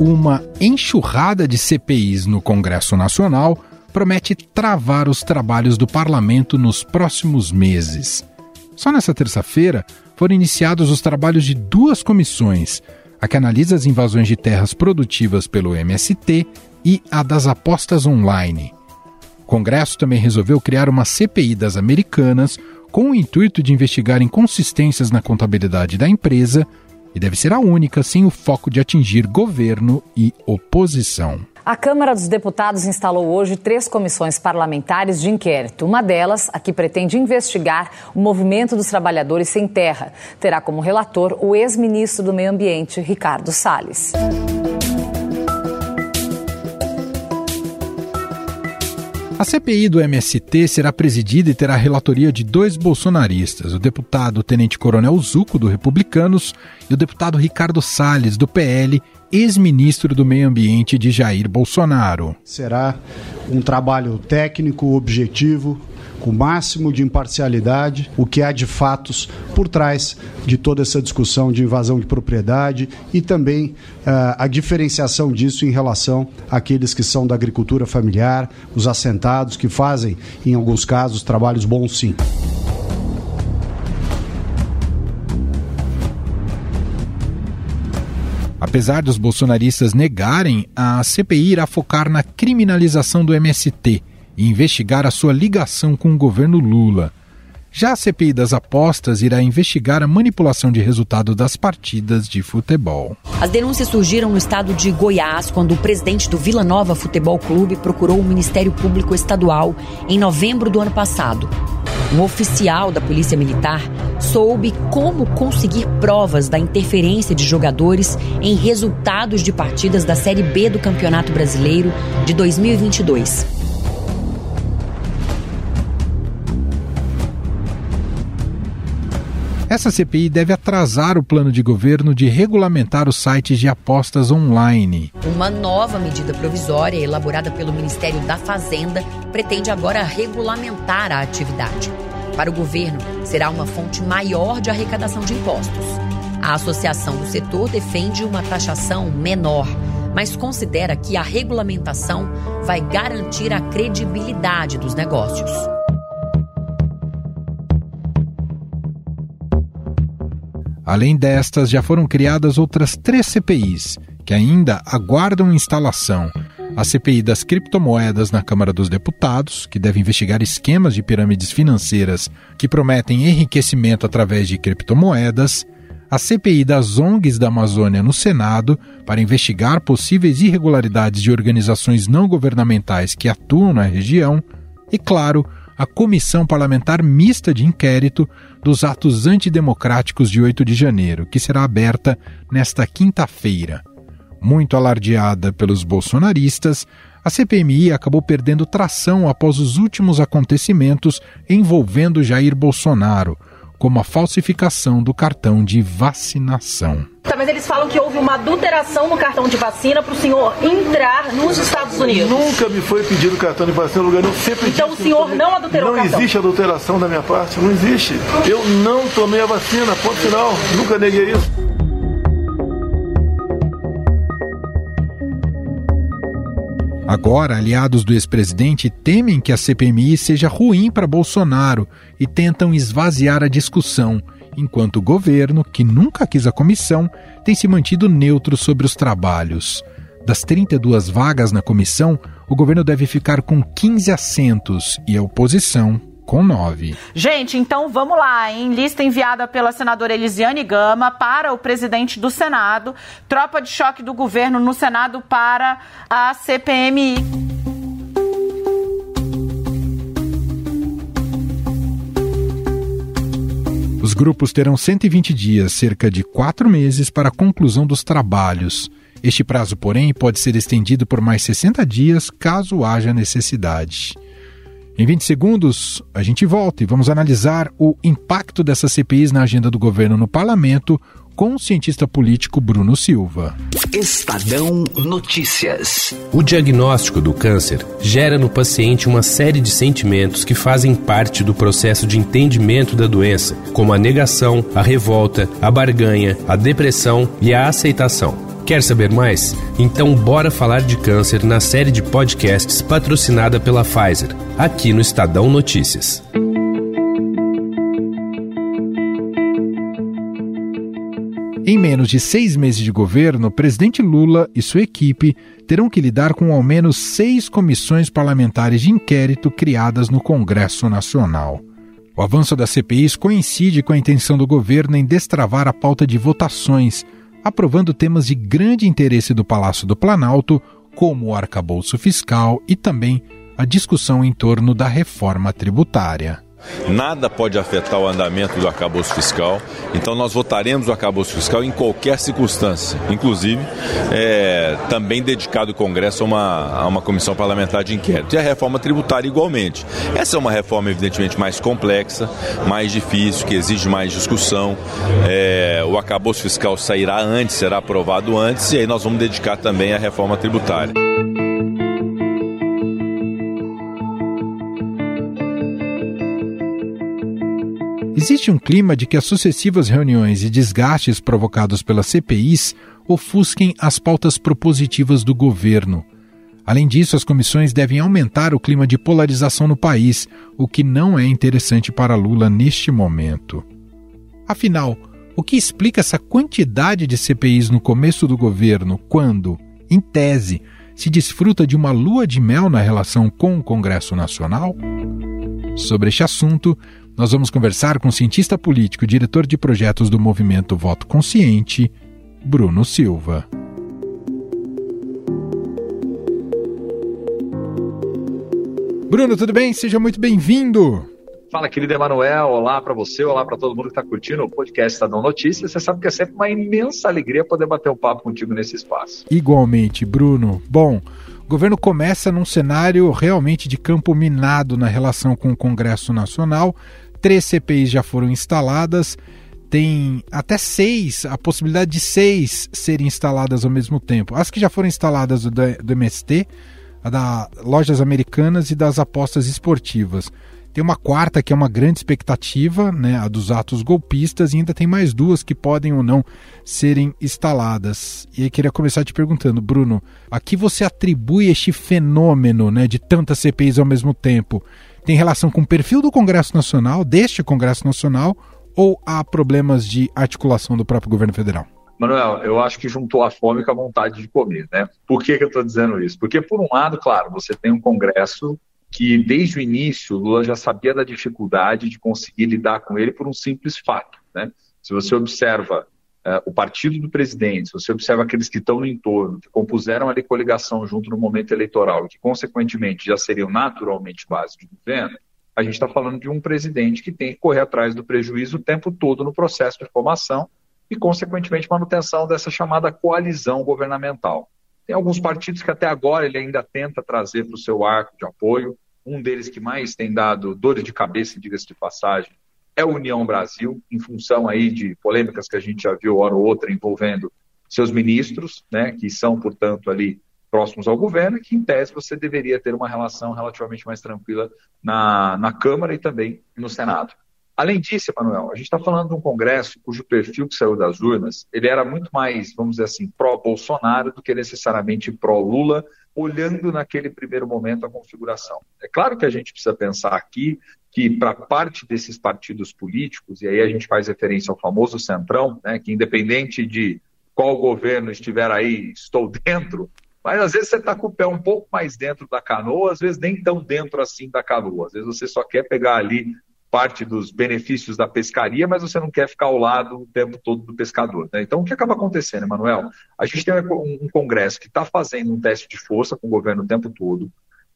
uma enxurrada de CPIs no Congresso Nacional promete travar os trabalhos do parlamento nos próximos meses. Só nessa terça-feira foram iniciados os trabalhos de duas comissões, a que analisa as invasões de terras produtivas pelo MST e a das apostas online. O Congresso também resolveu criar uma CPI das Americanas com o intuito de investigar inconsistências na contabilidade da empresa e deve ser a única sem o foco de atingir governo e oposição. A Câmara dos Deputados instalou hoje três comissões parlamentares de inquérito. Uma delas, a que pretende investigar o movimento dos trabalhadores sem terra, terá como relator o ex-ministro do Meio Ambiente, Ricardo Salles. A CPI do MST será presidida e terá a relatoria de dois bolsonaristas, o deputado Tenente Coronel Zuco, do Republicanos, e o deputado Ricardo Salles, do PL, ex-ministro do Meio Ambiente de Jair Bolsonaro. Será um trabalho técnico, objetivo, com o máximo de imparcialidade, o que há de fatos por trás de toda essa discussão de invasão de propriedade e também uh, a diferenciação disso em relação àqueles que são da agricultura familiar, os assentados, que fazem, em alguns casos, trabalhos bons sim. Apesar dos bolsonaristas negarem, a CPI irá focar na criminalização do MST e investigar a sua ligação com o governo Lula. Já a CPI das apostas irá investigar a manipulação de resultado das partidas de futebol. As denúncias surgiram no estado de Goiás quando o presidente do Vila Nova Futebol Clube procurou o Ministério Público Estadual em novembro do ano passado. Um oficial da Polícia Militar soube como conseguir provas da interferência de jogadores em resultados de partidas da Série B do Campeonato Brasileiro de 2022. Essa CPI deve atrasar o plano de governo de regulamentar os sites de apostas online. Uma nova medida provisória elaborada pelo Ministério da Fazenda pretende agora regulamentar a atividade. Para o governo, será uma fonte maior de arrecadação de impostos. A associação do setor defende uma taxação menor, mas considera que a regulamentação vai garantir a credibilidade dos negócios. Além destas, já foram criadas outras três CPIs, que ainda aguardam instalação. A CPI das criptomoedas na Câmara dos Deputados, que deve investigar esquemas de pirâmides financeiras que prometem enriquecimento através de criptomoedas. A CPI das ONGs da Amazônia no Senado, para investigar possíveis irregularidades de organizações não governamentais que atuam na região. E, claro, a Comissão Parlamentar Mista de Inquérito dos Atos Antidemocráticos de 8 de janeiro, que será aberta nesta quinta-feira. Muito alardeada pelos bolsonaristas, a CPMI acabou perdendo tração após os últimos acontecimentos envolvendo Jair Bolsonaro, como a falsificação do cartão de vacinação. Tá, mas eles falam que houve uma adulteração no cartão de vacina para o senhor entrar nos Estados Unidos. Nunca me foi pedido cartão de vacina no lugar nenhum. Sempre então o senhor não adulterou não o cartão? Não existe adulteração da minha parte, não existe. Eu não tomei a vacina, ponto final. Nunca neguei isso. Agora, aliados do ex-presidente temem que a CPMI seja ruim para Bolsonaro e tentam esvaziar a discussão, enquanto o governo, que nunca quis a comissão, tem se mantido neutro sobre os trabalhos. Das 32 vagas na comissão, o governo deve ficar com 15 assentos e a oposição com nove. Gente, então vamos lá, em lista enviada pela senadora Elisiane Gama para o presidente do Senado, tropa de choque do governo no Senado para a CPMI. Os grupos terão 120 dias, cerca de quatro meses, para a conclusão dos trabalhos. Este prazo, porém, pode ser estendido por mais 60 dias caso haja necessidade. Em 20 segundos, a gente volta e vamos analisar o impacto dessas CPIs na agenda do governo no parlamento com o cientista político Bruno Silva. Estadão Notícias. O diagnóstico do câncer gera no paciente uma série de sentimentos que fazem parte do processo de entendimento da doença, como a negação, a revolta, a barganha, a depressão e a aceitação. Quer saber mais? Então bora falar de câncer na série de podcasts patrocinada pela Pfizer, aqui no Estadão Notícias. Em menos de seis meses de governo, o presidente Lula e sua equipe terão que lidar com ao menos seis comissões parlamentares de inquérito criadas no Congresso Nacional. O avanço das CPIs coincide com a intenção do governo em destravar a pauta de votações, aprovando temas de grande interesse do Palácio do Planalto, como o arcabouço fiscal e também a discussão em torno da reforma tributária. Nada pode afetar o andamento do arcabouço fiscal, então nós votaremos o arcabouço fiscal em qualquer circunstância, inclusive é, também dedicado o Congresso a uma, a uma comissão parlamentar de inquérito. E a reforma tributária igualmente. Essa é uma reforma evidentemente mais complexa, mais difícil, que exige mais discussão. É, o arcabouço fiscal sairá antes, será aprovado antes, e aí nós vamos dedicar também a reforma tributária. Existe um clima de que as sucessivas reuniões e desgastes provocados pelas CPIs ofusquem as pautas propositivas do governo. Além disso, as comissões devem aumentar o clima de polarização no país, o que não é interessante para Lula neste momento. Afinal, o que explica essa quantidade de CPIs no começo do governo, quando, em tese, se desfruta de uma lua de mel na relação com o Congresso Nacional? Sobre este assunto, nós vamos conversar com o cientista político e diretor de projetos do movimento Voto Consciente, Bruno Silva. Bruno, tudo bem? Seja muito bem-vindo. Fala, querido Emanuel. Olá para você, olá para todo mundo que está curtindo o podcast Estadão Notícias. Você sabe que é sempre uma imensa alegria poder bater um papo contigo nesse espaço. Igualmente, Bruno. Bom, o governo começa num cenário realmente de campo minado na relação com o Congresso Nacional. Três CPIs já foram instaladas, tem até seis, a possibilidade de seis serem instaladas ao mesmo tempo. As que já foram instaladas do, do MST, a da Lojas Americanas e das apostas esportivas. Tem uma quarta que é uma grande expectativa, né, a dos atos golpistas, e ainda tem mais duas que podem ou não serem instaladas. E aí queria começar te perguntando, Bruno, a que você atribui este fenômeno né, de tantas CPIs ao mesmo tempo? Tem relação com o perfil do Congresso Nacional, deste Congresso Nacional, ou há problemas de articulação do próprio governo federal? Manuel, eu acho que juntou a fome com a vontade de comer, né? Por que, que eu estou dizendo isso? Porque, por um lado, claro, você tem um Congresso que, desde o início, Lula já sabia da dificuldade de conseguir lidar com ele por um simples fato, né? Se você observa uh, o partido do presidente, se você observa aqueles que estão no entorno, que compuseram ali coligação junto no momento eleitoral que, consequentemente, já seriam naturalmente base de governo, a gente está falando de um presidente que tem que correr atrás do prejuízo o tempo todo no processo de formação e, consequentemente, manutenção dessa chamada coalizão governamental. Tem alguns partidos que até agora ele ainda tenta trazer para o seu arco de apoio. Um deles que mais tem dado dores de cabeça, diga-se de passagem, é União Brasil, em função aí de polêmicas que a gente já viu hora ou outra envolvendo seus ministros, né, que são, portanto, ali próximos ao governo, que, em tese, você deveria ter uma relação relativamente mais tranquila na, na Câmara e também no Senado. Além disso, Emanuel, a gente está falando de um Congresso cujo perfil que saiu das urnas, ele era muito mais, vamos dizer assim, pró-Bolsonaro do que necessariamente pró-Lula, olhando naquele primeiro momento a configuração. É claro que a gente precisa pensar aqui que para parte desses partidos políticos, e aí a gente faz referência ao famoso Centrão, né, que independente de qual governo estiver aí, estou dentro, mas às vezes você está com o pé um pouco mais dentro da canoa, às vezes nem tão dentro assim da canoa, às vezes você só quer pegar ali parte dos benefícios da pescaria, mas você não quer ficar ao lado o tempo todo do pescador. Né? Então, o que acaba acontecendo, Emanuel? A gente tem um, Congresso que está fazendo um teste de força com o governo o tempo todo,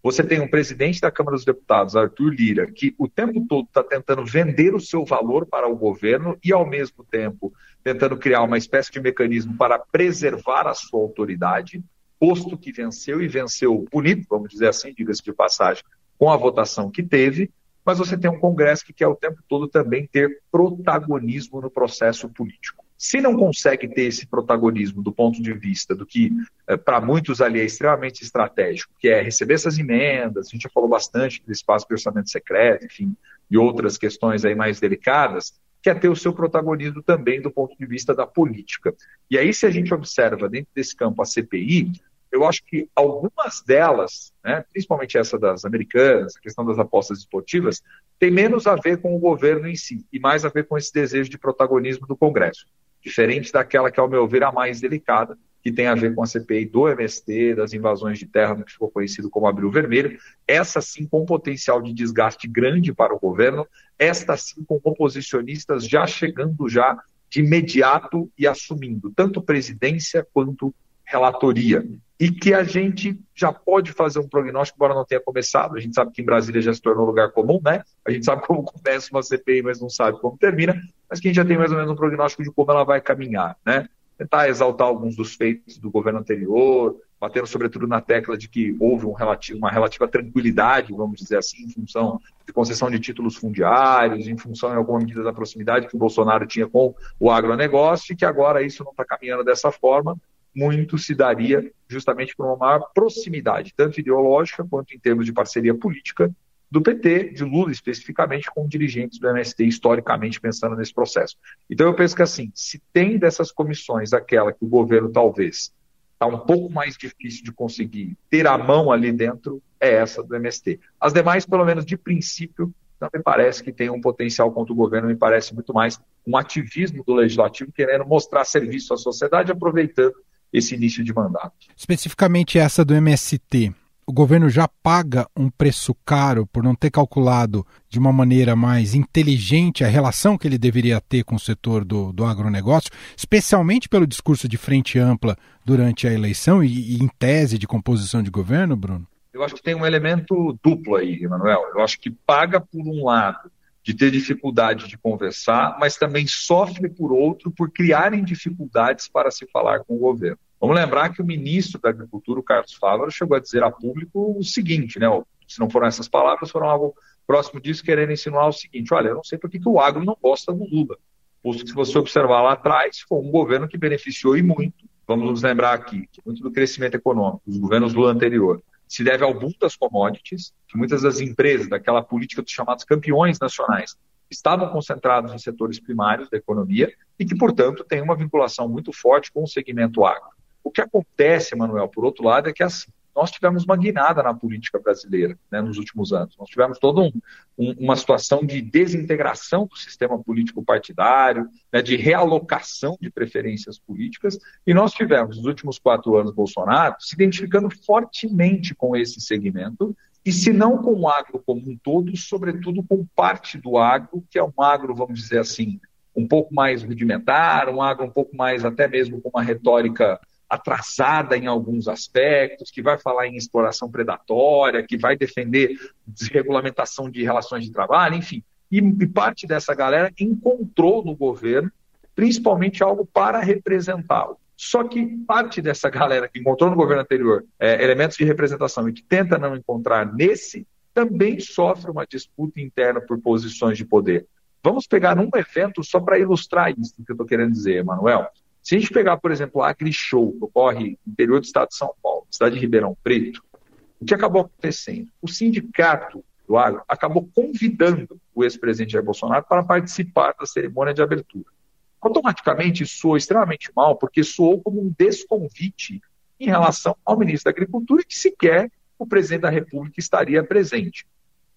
você tem um presidente da Câmara dos Deputados, Arthur Lira, que o tempo todo está tentando vender o seu valor para o governo e, ao mesmo tempo, tentando criar uma espécie de mecanismo para preservar a sua autoridade, posto que venceu e venceu bonito, vamos dizer assim, diga-se de passagem, com a votação que teve, mas você tem um Congresso que quer o tempo todo também ter protagonismo no processo político. Se não consegue ter esse protagonismo do ponto de vista do que, eh, para muitos ali, é extremamente estratégico, que é receber essas emendas, a gente já falou bastante do espaço de orçamento secreto, enfim, e outras questões aí mais delicadas, quer ter o seu protagonismo também do ponto de vista da política. E aí, se a gente observa dentro desse campo a CPI, eu acho que algumas delas, né, principalmente essa das americanas, a questão das apostas esportivas, tem menos a ver com o governo em si e mais a ver com esse desejo de protagonismo do Congresso. Diferente daquela que, ao meu ver, é a mais delicada, que tem a ver com a CPI do MST, das invasões de terra, que ficou conhecido como Abril Vermelho, essa sim com potencial de desgaste grande para o governo, esta sim com oposicionistas já chegando já de imediato e assumindo tanto presidência quanto relatoria. E que a gente já pode fazer um prognóstico, embora não tenha começado. A gente sabe que em Brasília já se tornou lugar comum, né? A gente sabe como começa uma CPI, mas não sabe como termina. Mas que a gente já tem mais ou menos um prognóstico de como ela vai caminhar, né? tentar exaltar alguns dos feitos do governo anterior, batendo sobretudo na tecla de que houve um relativo, uma relativa tranquilidade, vamos dizer assim, em função de concessão de títulos fundiários, em função, em alguma medida, da proximidade que o Bolsonaro tinha com o agronegócio, e que agora isso não está caminhando dessa forma, muito se daria justamente por uma maior proximidade, tanto ideológica quanto em termos de parceria política, do PT, de Lula especificamente, com dirigentes do MST, historicamente pensando nesse processo. Então eu penso que assim, se tem dessas comissões aquela que o governo talvez está um pouco mais difícil de conseguir ter a mão ali dentro, é essa do MST. As demais, pelo menos de princípio, não me parece que tem um potencial contra o governo, me parece muito mais um ativismo do legislativo querendo mostrar serviço à sociedade, aproveitando esse início de mandato. Especificamente essa do MST, o governo já paga um preço caro por não ter calculado de uma maneira mais inteligente a relação que ele deveria ter com o setor do, do agronegócio, especialmente pelo discurso de frente ampla durante a eleição e, e em tese de composição de governo, Bruno? Eu acho que tem um elemento duplo aí, Emanuel. Eu acho que paga por um lado de ter dificuldade de conversar, mas também sofre por outro por criarem dificuldades para se falar com o governo. Vamos lembrar que o ministro da Agricultura, o Carlos Fávaro, chegou a dizer a público o seguinte, né? Se não foram essas palavras, foram algo próximo disso, querendo insinuar o seguinte: olha, eu não sei por que, o agro não gosta do Lula. Posto que, se você observar lá atrás, foi um governo que beneficiou e muito. Vamos nos lembrar aqui que muito do crescimento econômico dos governos Lula anterior se deve ao boom das commodities, que muitas das empresas daquela política dos chamados campeões nacionais estavam concentrados em setores primários da economia e que, portanto, tem uma vinculação muito forte com o segmento agro. O que acontece, Manuel, por outro lado, é que assim, nós tivemos uma guinada na política brasileira né, nos últimos anos. Nós tivemos toda um, um, uma situação de desintegração do sistema político partidário, né, de realocação de preferências políticas, e nós tivemos, nos últimos quatro anos, Bolsonaro se identificando fortemente com esse segmento, e se não com o agro como um todo, sobretudo com parte do agro, que é um agro, vamos dizer assim, um pouco mais rudimentar, um agro um pouco mais até mesmo com uma retórica atrasada em alguns aspectos, que vai falar em exploração predatória, que vai defender desregulamentação de relações de trabalho, enfim. E, e parte dessa galera encontrou no governo, principalmente algo para representá-lo. Só que parte dessa galera que encontrou no governo anterior é, elementos de representação e que tenta não encontrar nesse, também sofre uma disputa interna por posições de poder. Vamos pegar um evento só para ilustrar isso que eu estou querendo dizer, Emanuel. Se a gente pegar, por exemplo, a AgriShow, que ocorre no interior do estado de São Paulo, cidade de Ribeirão Preto, o que acabou acontecendo? O sindicato do agro acabou convidando o ex-presidente Jair Bolsonaro para participar da cerimônia de abertura. Automaticamente soou extremamente mal, porque soou como um desconvite em relação ao ministro da Agricultura que sequer o presidente da República estaria presente.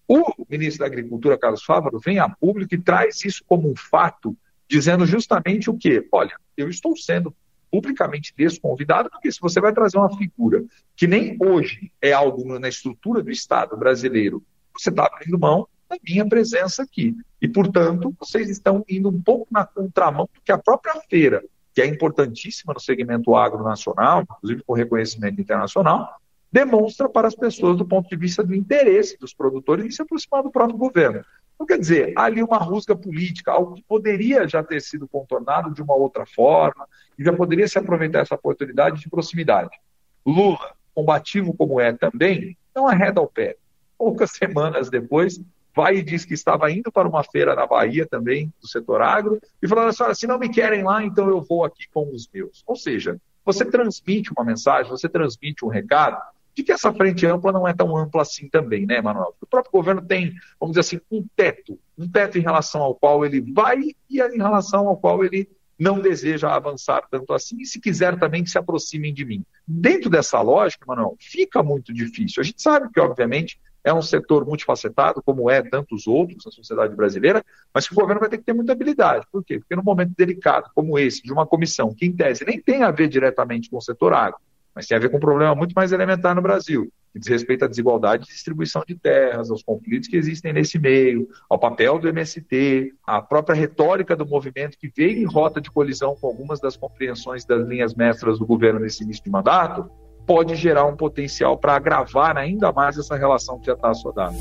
O ministro da Agricultura, Carlos Fávaro, vem a público e traz isso como um fato dizendo justamente o quê? Olha, eu estou sendo publicamente desconvidado, porque se você vai trazer uma figura que nem hoje é algo na estrutura do Estado brasileiro, você está abrindo mão da minha presença aqui. E, portanto, vocês estão indo um pouco na contramão do que a própria feira, que é importantíssima no segmento agronacional, inclusive com reconhecimento internacional, demonstra para as pessoas do ponto de vista do interesse dos produtores em se aproximar do próprio governo. Então, quer dizer, há ali uma rusga política, algo que poderia já ter sido contornado de uma outra forma, e já poderia se aproveitar essa oportunidade de proximidade. Lula, combativo como é também, não arreda ao pé. Poucas semanas depois, vai e diz que estava indo para uma feira na Bahia também, do setor agro, e falando assim: se não me querem lá, então eu vou aqui com os meus. Ou seja, você transmite uma mensagem, você transmite um recado de que essa frente ampla não é tão ampla assim também, né, Manuel? O próprio governo tem, vamos dizer assim, um teto um teto em relação ao qual ele vai e em relação ao qual ele não deseja avançar tanto assim, e se quiser também que se aproximem de mim. Dentro dessa lógica, Manuel, fica muito difícil. A gente sabe que, obviamente, é um setor multifacetado, como é tantos outros na sociedade brasileira, mas que o governo vai ter que ter muita habilidade. Por quê? Porque no momento delicado como esse, de uma comissão que, em tese, nem tem a ver diretamente com o setor agro, mas tem a ver com um problema muito mais elementar no Brasil, que diz respeito à desigualdade de distribuição de terras, aos conflitos que existem nesse meio, ao papel do MST, à própria retórica do movimento que veio em rota de colisão com algumas das compreensões das linhas mestras do governo nesse início de mandato, pode gerar um potencial para agravar ainda mais essa relação que já está assodada.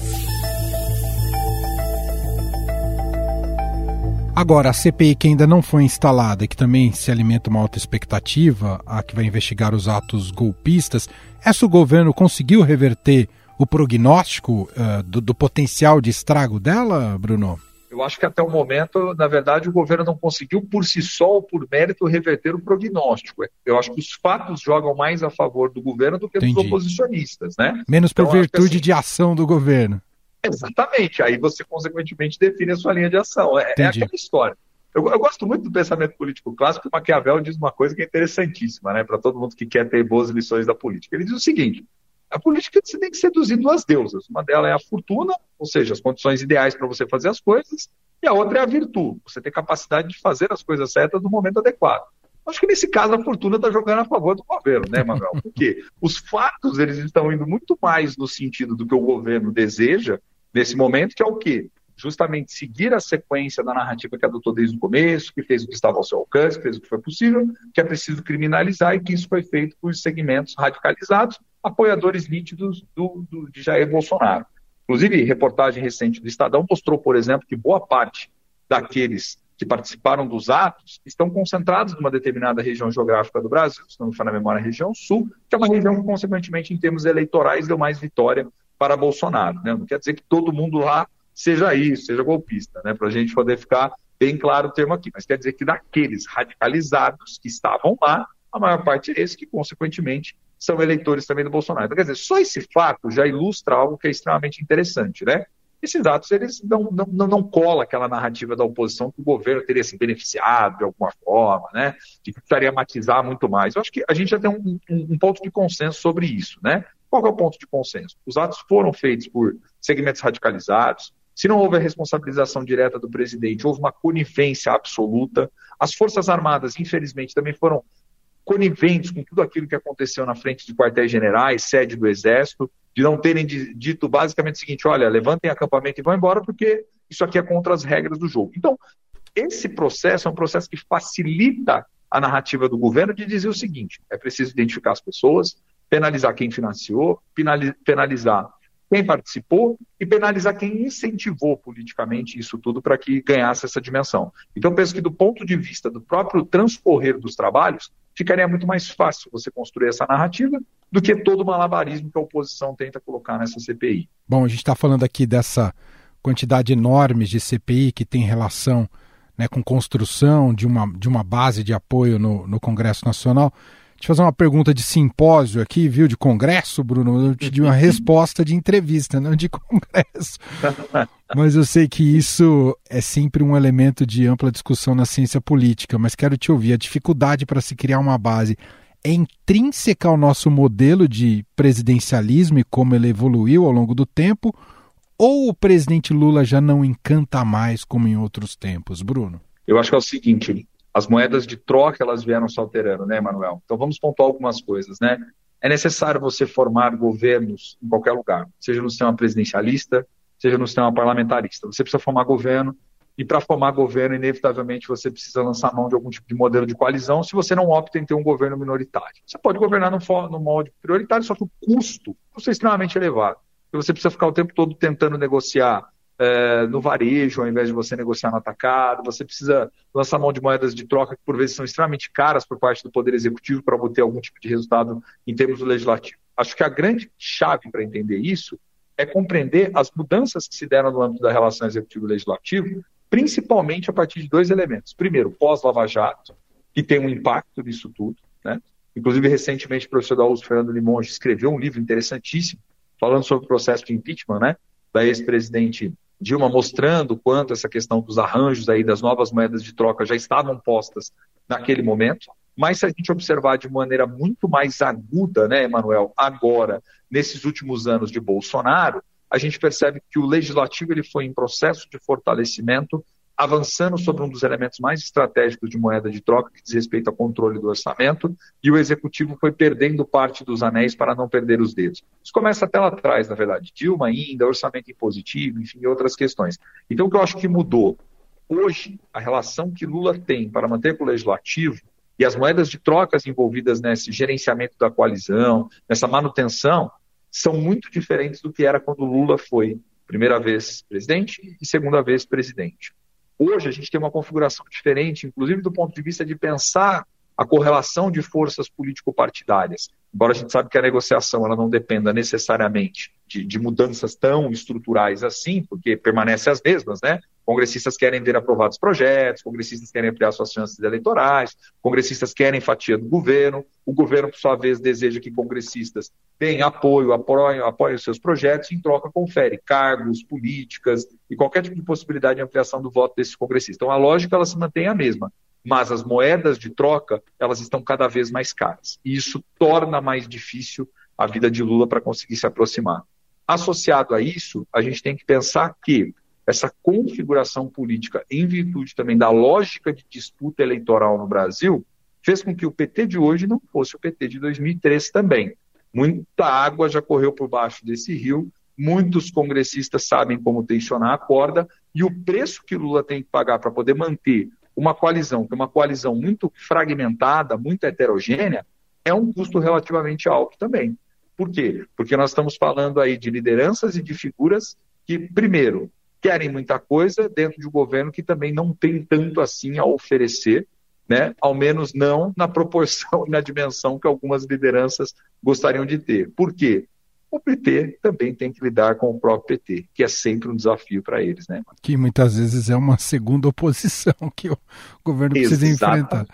Agora, a CPI que ainda não foi instalada e que também se alimenta uma alta expectativa, a que vai investigar os atos golpistas, essa o governo conseguiu reverter o prognóstico uh, do, do potencial de estrago dela, Bruno? Eu acho que até o momento, na verdade, o governo não conseguiu por si só ou por mérito reverter o prognóstico. Eu acho que os fatos jogam mais a favor do governo do que Entendi. dos oposicionistas, né? Menos por então, virtude assim, de ação do governo. Exatamente. Aí você, consequentemente, define a sua linha de ação. É, é aquela história. Eu, eu, gosto muito do pensamento político clássico, Maquiavel diz uma coisa que é interessantíssima, né? Para todo mundo que quer ter boas lições da política. Ele diz o seguinte: a política você tem que seduzir duas deusas. Uma delas é a fortuna, ou seja, as condições ideais para você fazer as coisas, e a outra é a virtude. Você tem capacidade de fazer as coisas certas no momento adequado. Acho que nesse caso a fortuna está jogando a favor do governo, né, Manuel? Porque os fatos eles estão indo muito mais no sentido do que o governo deseja nesse momento, que é o quê? Justamente seguir a sequência da narrativa que adotou desde o começo, que fez o que estava ao seu alcance, que fez o que foi possível, que é preciso criminalizar e que isso foi feito por segmentos radicalizados, apoiadores nítidos do, do, de Jair Bolsonaro. Inclusive, reportagem recente do Estadão mostrou, por exemplo, que boa parte daqueles que participaram dos atos estão concentrados numa determinada região geográfica do Brasil, se não me falha a memória, a região sul, que é uma região que, consequentemente, em termos eleitorais, deu mais vitória para Bolsonaro. Né? Não quer dizer que todo mundo lá seja isso, seja golpista, né? para a gente poder ficar bem claro o termo aqui, mas quer dizer que daqueles radicalizados que estavam lá, a maior parte é esse que, consequentemente, são eleitores também do Bolsonaro. Então, quer dizer, só esse fato já ilustra algo que é extremamente interessante, né? Esses dados, eles não, não, não, não colam aquela narrativa da oposição que o governo teria se beneficiado de alguma forma, né? De que precisaria matizar muito mais. Eu acho que a gente já tem um, um, um ponto de consenso sobre isso, né? Qual é o ponto de consenso? Os atos foram feitos por segmentos radicalizados, se não houve a responsabilização direta do presidente, houve uma conivência absoluta. As Forças Armadas, infelizmente, também foram coniventes com tudo aquilo que aconteceu na frente de quartéis generais, sede do Exército, de não terem dito basicamente o seguinte: olha, levantem acampamento e vão embora, porque isso aqui é contra as regras do jogo. Então, esse processo é um processo que facilita a narrativa do governo de dizer o seguinte: é preciso identificar as pessoas, penalizar quem financiou, penalizar quem participou e penalizar quem incentivou politicamente isso tudo para que ganhasse essa dimensão. Então, penso que do ponto de vista do próprio transcorrer dos trabalhos, ficaria muito mais fácil você construir essa narrativa do que todo o malabarismo que a oposição tenta colocar nessa CPI. Bom, a gente está falando aqui dessa quantidade enorme de CPI que tem relação né, com construção de uma, de uma base de apoio no, no Congresso Nacional. Deixa eu fazer uma pergunta de simpósio aqui, viu? De congresso, Bruno. Eu te di uma resposta de entrevista, não de congresso. Mas eu sei que isso é sempre um elemento de ampla discussão na ciência política. Mas quero te ouvir. A dificuldade para se criar uma base é intrínseca ao nosso modelo de presidencialismo e como ele evoluiu ao longo do tempo? Ou o presidente Lula já não encanta mais como em outros tempos, Bruno? Eu acho que é o seguinte: as moedas de troca elas vieram se alterando, né, Manuel? Então vamos pontuar algumas coisas, né? É necessário você formar governos em qualquer lugar, seja no sistema presidencialista, seja no sistema parlamentarista. Você precisa formar governo e para formar governo, inevitavelmente, você precisa lançar mão de algum tipo de modelo de coalizão se você não opta em ter um governo minoritário. Você pode governar no, no molde prioritário, só que o custo, é extremamente elevado. E você precisa ficar o tempo todo tentando negociar é, no varejo, ao invés de você negociar no atacado. Você precisa lançar mão de moedas de troca que, por vezes, são extremamente caras por parte do Poder Executivo para obter algum tipo de resultado em termos do legislativo. Acho que a grande chave para entender isso é compreender as mudanças que se deram no âmbito da relação executivo-legislativo, principalmente a partir de dois elementos. Primeiro, pós-Lava Jato, que tem um impacto nisso tudo. Né? Inclusive, recentemente, o professor da USP, Fernando Limonge, escreveu um livro interessantíssimo falando sobre o processo de impeachment né, da ex-presidente Dilma mostrando quanto essa questão dos arranjos aí das novas moedas de troca já estavam postas naquele momento. Mas se a gente observar de maneira muito mais aguda, né, Emanuel, agora, nesses últimos anos de Bolsonaro, a gente percebe que o legislativo ele foi em processo de fortalecimento, avançando sobre um dos elementos mais estratégicos de moeda de troca, que diz respeito ao controle do orçamento, e o executivo foi perdendo parte dos anéis para não perder os dedos. Isso começa até lá atrás, na verdade. Dilma ainda, orçamento impositivo, enfim, outras questões. Então, o que eu acho que mudou? Hoje, a relação que Lula tem para manter com o legislativo e as moedas de trocas envolvidas nesse gerenciamento da coalizão, nessa manutenção, são muito diferentes do que era quando Lula foi primeira vez presidente e segunda vez presidente. Hoje a gente tem uma configuração diferente, inclusive do ponto de vista de pensar a correlação de forças político-partidárias. Embora a gente sabe que a negociação ela não dependa necessariamente de, de, mudanças tão estruturais assim, porque permanecem as mesmas, né? Congressistas querem ver aprovados projetos, congressistas querem ampliar suas chances eleitorais, congressistas querem fatia do governo, o governo, por sua vez, deseja que congressistas deem apoio, apoiem, apoiem seus projetos, e em troca confere cargos, políticas e qualquer tipo de possibilidade de ampliação do voto desses congressistas. Então, a lógica ela se mantém a mesma mas as moedas de troca elas estão cada vez mais caras. E isso torna mais difícil a vida de Lula para conseguir se aproximar. Associado a isso, a gente tem que pensar que essa configuração política, em virtude também da lógica de disputa eleitoral no Brasil, fez com que o PT de hoje não fosse o PT de 2003 também. Muita água já correu por baixo desse rio, muitos congressistas sabem como tensionar a corda, e o preço que Lula tem que pagar para poder manter uma coalizão, que é uma coalizão muito fragmentada, muito heterogênea, é um custo relativamente alto também. Por quê? Porque nós estamos falando aí de lideranças e de figuras que, primeiro, querem muita coisa dentro de um governo que também não tem tanto assim a oferecer, né? ao menos não na proporção e na dimensão que algumas lideranças gostariam de ter. Por quê? o PT também tem que lidar com o próprio PT, que é sempre um desafio para eles, né? Que muitas vezes é uma segunda oposição que o governo precisa enfrentar.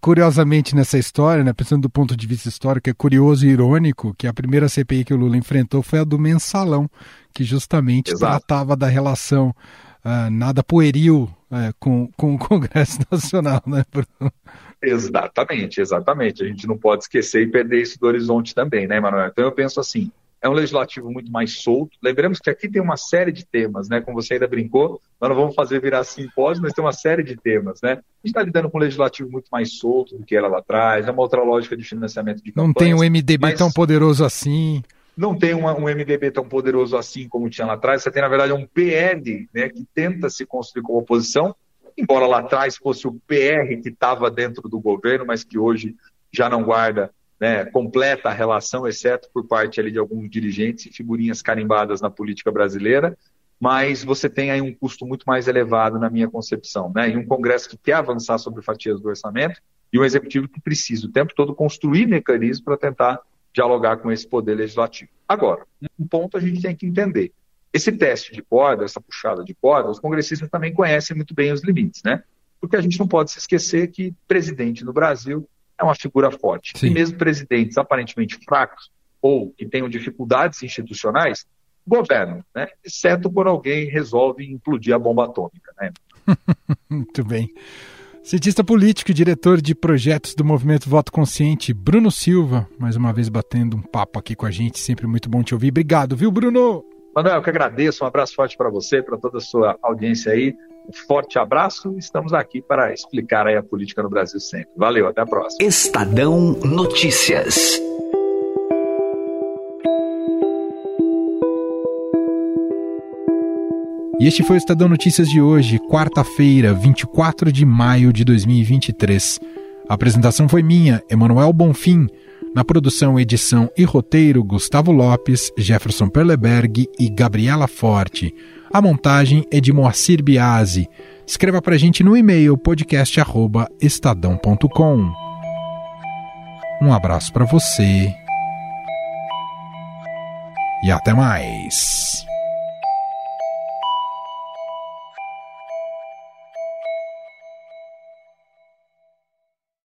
Curiosamente, nessa história, né, pensando do ponto de vista histórico, é curioso e irônico que a primeira CPI que o Lula enfrentou foi a do mensalão, que justamente Exato. tratava da relação uh, nada pueril uh, com, com o Congresso Nacional, né, Bruno? Exatamente, exatamente. A gente não pode esquecer e perder isso do horizonte também, né, Manuel? Então eu penso assim, é um legislativo muito mais solto. Lembremos que aqui tem uma série de temas, né? Como você ainda brincou, nós não vamos fazer virar simpósio, mas tem uma série de temas, né? A gente está lidando com um legislativo muito mais solto do que era lá atrás, é uma outra lógica de financiamento de campanhas. Não tem um MDB tão poderoso assim. Não tem uma, um MDB tão poderoso assim como tinha lá atrás. Você tem, na verdade, um PL, né? Que tenta se construir como oposição, embora lá atrás fosse o PR que estava dentro do governo, mas que hoje já não guarda né, completa a relação, exceto por parte ali de alguns dirigentes e figurinhas carimbadas na política brasileira, mas você tem aí um custo muito mais elevado na minha concepção, né, e um Congresso que quer avançar sobre fatias do orçamento e um Executivo que precisa o tempo todo construir mecanismos para tentar dialogar com esse poder legislativo. Agora, um ponto a gente tem que entender. Esse teste de corda, essa puxada de corda, os congressistas também conhecem muito bem os limites, né? Porque a gente não pode se esquecer que presidente no Brasil é uma figura forte. Sim. E mesmo presidentes aparentemente fracos ou que tenham dificuldades institucionais, governam, né? exceto quando alguém resolve implodir a bomba atômica. Né? Muito bem. Cientista político e diretor de projetos do Movimento Voto Consciente, Bruno Silva, mais uma vez batendo um papo aqui com a gente, sempre muito bom te ouvir. Obrigado, viu, Bruno? Manuel, eu que agradeço, um abraço forte para você, para toda a sua audiência aí. Um forte abraço. Estamos aqui para explicar a política no Brasil sempre. Valeu, até a próxima. Estadão Notícias. E este foi o Estadão Notícias de hoje, quarta-feira, 24 de maio de 2023. A apresentação foi minha, Emanuel Bonfim. Na produção, edição e roteiro, Gustavo Lopes, Jefferson Perleberg e Gabriela Forte. A montagem é de Moacir Biasi. Escreva para a gente no e-mail podcast@estadão.com. Um abraço para você e até mais.